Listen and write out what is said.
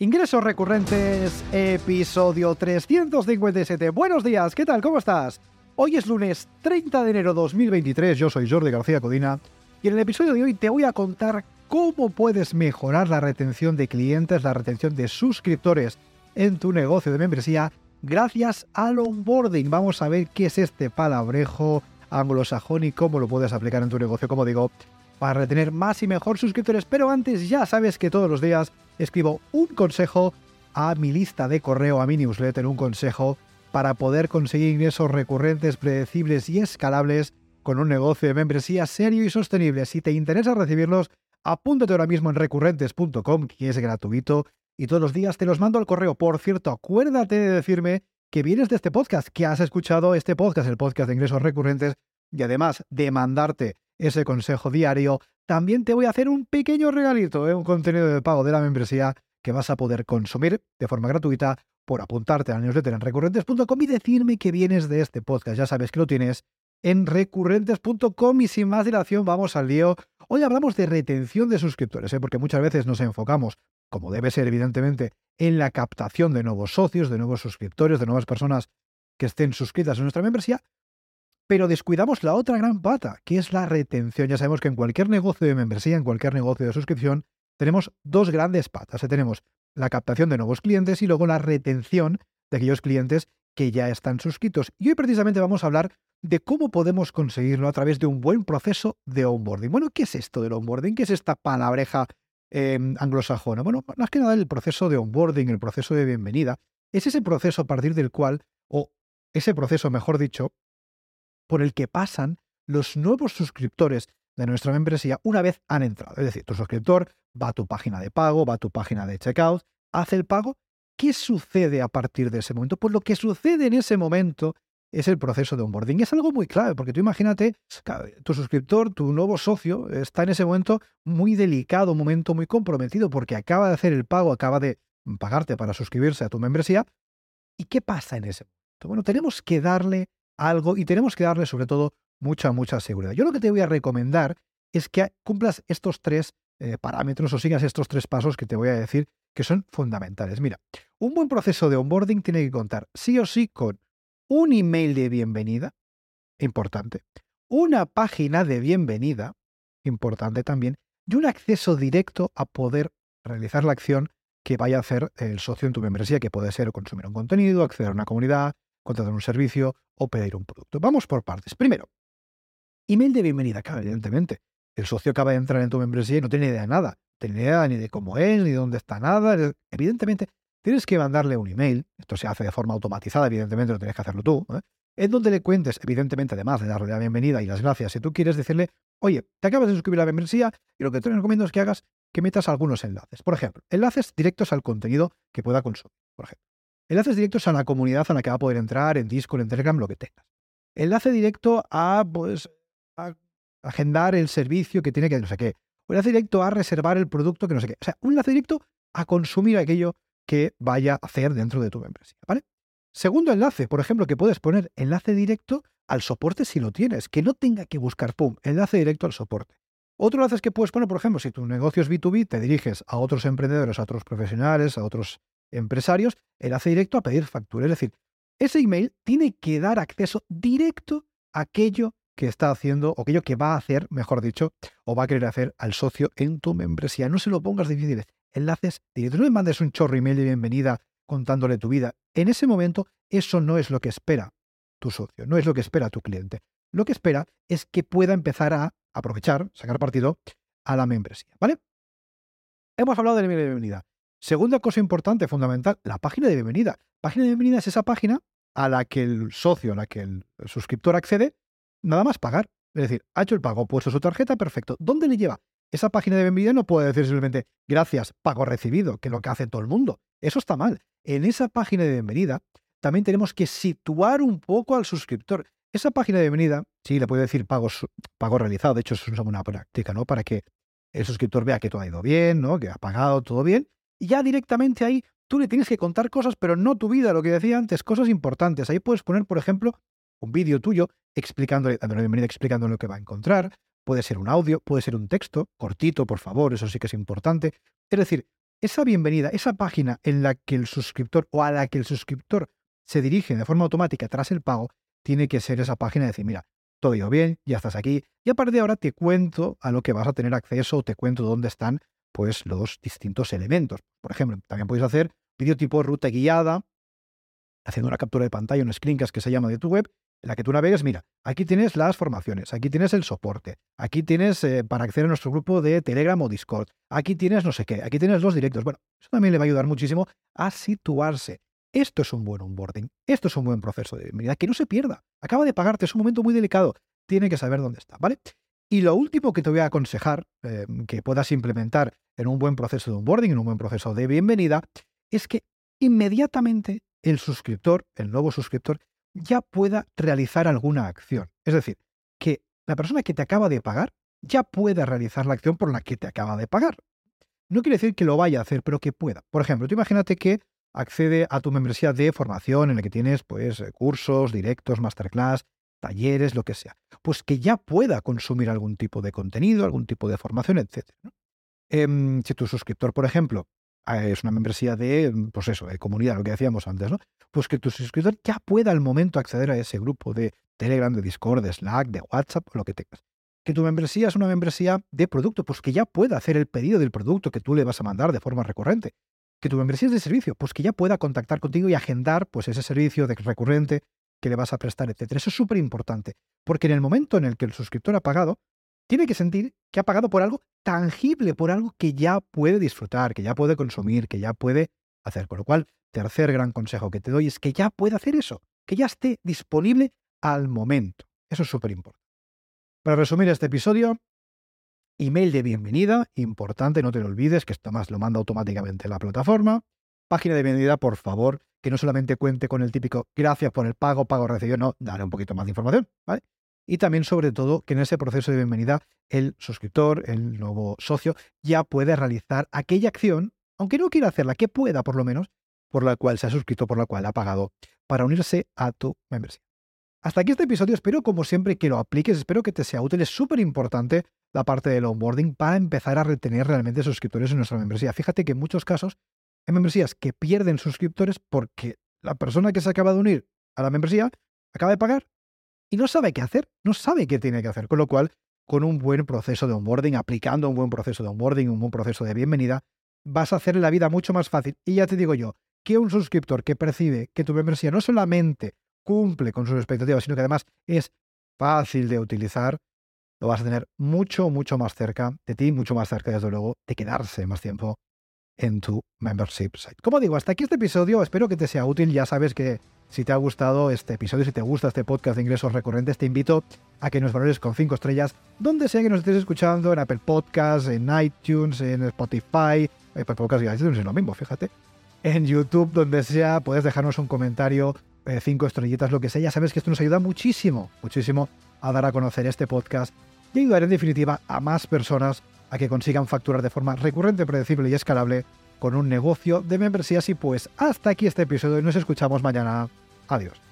Ingresos recurrentes, episodio 357. Buenos días, ¿qué tal? ¿Cómo estás? Hoy es lunes 30 de enero 2023, yo soy Jordi García Codina y en el episodio de hoy te voy a contar cómo puedes mejorar la retención de clientes, la retención de suscriptores en tu negocio de membresía gracias al onboarding. Vamos a ver qué es este palabrejo anglosajón y cómo lo puedes aplicar en tu negocio, como digo, para retener más y mejor suscriptores. Pero antes ya sabes que todos los días escribo un consejo a mi lista de correo, a mi newsletter, un consejo para poder conseguir ingresos recurrentes, predecibles y escalables con un negocio de membresía serio y sostenible. Si te interesa recibirlos, apúntate ahora mismo en recurrentes.com, que es gratuito, y todos los días te los mando al correo. Por cierto, acuérdate de decirme que vienes de este podcast, que has escuchado este podcast, el podcast de ingresos recurrentes, y además de mandarte ese consejo diario, también te voy a hacer un pequeño regalito, ¿eh? un contenido de pago de la membresía que vas a poder consumir de forma gratuita por apuntarte al newsletter en recurrentes.com y decirme que vienes de este podcast. Ya sabes que lo tienes en recurrentes.com y sin más dilación vamos al lío. Hoy hablamos de retención de suscriptores, ¿eh? porque muchas veces nos enfocamos, como debe ser evidentemente, en la captación de nuevos socios, de nuevos suscriptores, de nuevas personas que estén suscritas a nuestra membresía, pero descuidamos la otra gran pata, que es la retención. Ya sabemos que en cualquier negocio de membresía, en cualquier negocio de suscripción, tenemos dos grandes patas. Tenemos la captación de nuevos clientes y luego la retención de aquellos clientes que ya están suscritos. Y hoy precisamente vamos a hablar de cómo podemos conseguirlo a través de un buen proceso de onboarding. Bueno, ¿qué es esto del onboarding? ¿Qué es esta palabreja em, anglosajona? Bueno, más que nada el proceso de onboarding, el proceso de bienvenida, es ese proceso a partir del cual, o ese proceso, mejor dicho, por el que pasan los nuevos suscriptores de nuestra membresía una vez han entrado. Es decir, tu suscriptor va a tu página de pago, va a tu página de checkout, hace el pago. ¿Qué sucede a partir de ese momento? Pues lo que sucede en ese momento es el proceso de onboarding. Es algo muy clave, porque tú imagínate, tu suscriptor, tu nuevo socio, está en ese momento muy delicado, un momento muy comprometido, porque acaba de hacer el pago, acaba de pagarte para suscribirse a tu membresía. ¿Y qué pasa en ese momento? Bueno, tenemos que darle algo y tenemos que darle sobre todo mucha, mucha seguridad. Yo lo que te voy a recomendar es que cumplas estos tres eh, parámetros o sigas estos tres pasos que te voy a decir que son fundamentales. Mira, un buen proceso de onboarding tiene que contar sí o sí con un email de bienvenida, importante, una página de bienvenida, importante también, y un acceso directo a poder realizar la acción que vaya a hacer el socio en tu membresía, que puede ser consumir un contenido, acceder a una comunidad, contratar un servicio o pedir un producto. Vamos por partes. Primero, email de bienvenida, claro, evidentemente. El socio acaba de entrar en tu membresía y no tiene idea de nada. No tiene idea ni de cómo es, ni de dónde está nada. Evidentemente, tienes que mandarle un email. Esto se hace de forma automatizada, evidentemente, no tienes que hacerlo tú. ¿eh? En donde le cuentes, evidentemente, además de darle la bienvenida y las gracias, si tú quieres decirle, oye, te acabas de suscribir a la membresía y lo que te recomiendo es que hagas que metas algunos enlaces. Por ejemplo, enlaces directos al contenido que pueda consumir. Por ejemplo, Enlaces directos a la comunidad a la que va a poder entrar, en Discord, en Telegram, lo que tengas. Enlace directo a, pues, agendar el servicio que tiene que no sé qué. O enlace directo a reservar el producto que no sé qué. O sea, un enlace directo a consumir aquello que vaya a hacer dentro de tu membresía, ¿vale? Segundo enlace, por ejemplo, que puedes poner enlace directo al soporte si lo tienes, que no tenga que buscar, pum, enlace directo al soporte. Otro enlace que puedes poner, por ejemplo, si tu negocio es B2B, te diriges a otros emprendedores, a otros profesionales, a otros empresarios, el hace directo a pedir factura. Es decir, ese email tiene que dar acceso directo a aquello que está haciendo, o aquello que va a hacer, mejor dicho, o va a querer hacer al socio en tu membresía. No se lo pongas difíciles. Enlaces directos. No le mandes un chorro email de bienvenida contándole tu vida. En ese momento, eso no es lo que espera tu socio, no es lo que espera tu cliente. Lo que espera es que pueda empezar a aprovechar, sacar partido a la membresía. ¿Vale? Hemos hablado del email de bienvenida. Segunda cosa importante, fundamental, la página de bienvenida. Página de bienvenida es esa página a la que el socio, a la que el suscriptor accede, nada más pagar. Es decir, ha hecho el pago, puesto su tarjeta, perfecto. ¿Dónde le lleva? Esa página de bienvenida no puede decir simplemente gracias, pago recibido, que es lo que hace todo el mundo. Eso está mal. En esa página de bienvenida también tenemos que situar un poco al suscriptor. Esa página de bienvenida, sí, le puede decir pago, pago realizado, de hecho es una buena práctica, ¿no? Para que el suscriptor vea que todo ha ido bien, ¿no? Que ha pagado todo bien y ya directamente ahí tú le tienes que contar cosas, pero no tu vida, lo que decía antes, cosas importantes. Ahí puedes poner, por ejemplo, un vídeo tuyo explicándole, dándole bienvenida, explicando lo que va a encontrar. Puede ser un audio, puede ser un texto, cortito, por favor, eso sí que es importante. Es decir, esa bienvenida, esa página en la que el suscriptor o a la que el suscriptor se dirige de forma automática tras el pago, tiene que ser esa página de decir, mira, todo ido bien, ya estás aquí, y a partir de ahora te cuento a lo que vas a tener acceso te cuento dónde están pues los distintos elementos. Por ejemplo, también puedes hacer vídeo tipo ruta guiada, haciendo una captura de pantalla, un screencast que se llama de tu web, en la que tú navegues, mira, aquí tienes las formaciones, aquí tienes el soporte, aquí tienes eh, para acceder a nuestro grupo de Telegram o Discord, aquí tienes no sé qué, aquí tienes los directos. Bueno, eso también le va a ayudar muchísimo a situarse. Esto es un buen onboarding, esto es un buen proceso de bienvenida, que no se pierda. Acaba de pagarte, es un momento muy delicado, tiene que saber dónde está, ¿vale? Y lo último que te voy a aconsejar eh, que puedas implementar en un buen proceso de onboarding, en un buen proceso de bienvenida, es que inmediatamente el suscriptor, el nuevo suscriptor, ya pueda realizar alguna acción. Es decir, que la persona que te acaba de pagar ya pueda realizar la acción por la que te acaba de pagar. No quiere decir que lo vaya a hacer, pero que pueda. Por ejemplo, tú imagínate que accede a tu membresía de formación en la que tienes pues eh, cursos, directos, masterclass, talleres, lo que sea. Pues que ya pueda consumir algún tipo de contenido, algún tipo de formación, etc. Em, si tu suscriptor, por ejemplo, ah, es una membresía de, pues eso, de comunidad, lo que decíamos antes, ¿no? Pues que tu suscriptor ya pueda al momento acceder a ese grupo de Telegram, de Discord, de Slack, de WhatsApp, o lo que tengas. Que tu membresía es una membresía de producto, pues que ya pueda hacer el pedido del producto que tú le vas a mandar de forma recurrente. Que tu membresía es de servicio, pues que ya pueda contactar contigo y agendar pues ese servicio de recurrente que le vas a prestar, etc. Eso es súper importante, porque en el momento en el que el suscriptor ha pagado, tiene que sentir que ha pagado por algo tangible, por algo que ya puede disfrutar, que ya puede consumir, que ya puede hacer. Con lo cual, tercer gran consejo que te doy es que ya puede hacer eso, que ya esté disponible al momento. Eso es súper importante. Para resumir este episodio, email de bienvenida, importante, no te lo olvides, que esto más lo manda automáticamente la plataforma. Página de bienvenida, por favor, que no solamente cuente con el típico gracias por el pago, pago recibido, no, daré un poquito más de información, ¿vale? y también sobre todo que en ese proceso de bienvenida el suscriptor, el nuevo socio, ya puede realizar aquella acción, aunque no quiera hacerla, que pueda por lo menos, por la cual se ha suscrito, por la cual ha pagado, para unirse a tu membresía. Hasta aquí este episodio, espero como siempre que lo apliques, espero que te sea útil, es súper importante la parte del onboarding para empezar a retener realmente suscriptores en nuestra membresía. Fíjate que en muchos casos hay membresías que pierden suscriptores porque la persona que se acaba de unir a la membresía acaba de pagar y no sabe qué hacer, no sabe qué tiene que hacer. Con lo cual, con un buen proceso de onboarding, aplicando un buen proceso de onboarding, un buen proceso de bienvenida, vas a hacer la vida mucho más fácil. Y ya te digo yo, que un suscriptor que percibe que tu membresía no solamente cumple con sus expectativas, sino que además es fácil de utilizar, lo vas a tener mucho, mucho más cerca de ti, mucho más cerca, desde luego, de quedarse más tiempo en tu membership site. Como digo, hasta aquí este episodio, espero que te sea útil, ya sabes que si te ha gustado este episodio, si te gusta este podcast de ingresos recurrentes, te invito a que nos valores con 5 estrellas, donde sea que nos estés escuchando, en Apple Podcasts, en iTunes, en Spotify, Apple Podcasts y iTunes es lo mismo, fíjate. En YouTube, donde sea, puedes dejarnos un comentario, 5 eh, estrellitas, lo que sea. Ya sabes que esto nos ayuda muchísimo, muchísimo a dar a conocer este podcast y ayudar en definitiva a más personas a que consigan facturar de forma recurrente, predecible y escalable con un negocio de membresías. Y pues hasta aquí este episodio y nos escuchamos mañana. Adiós.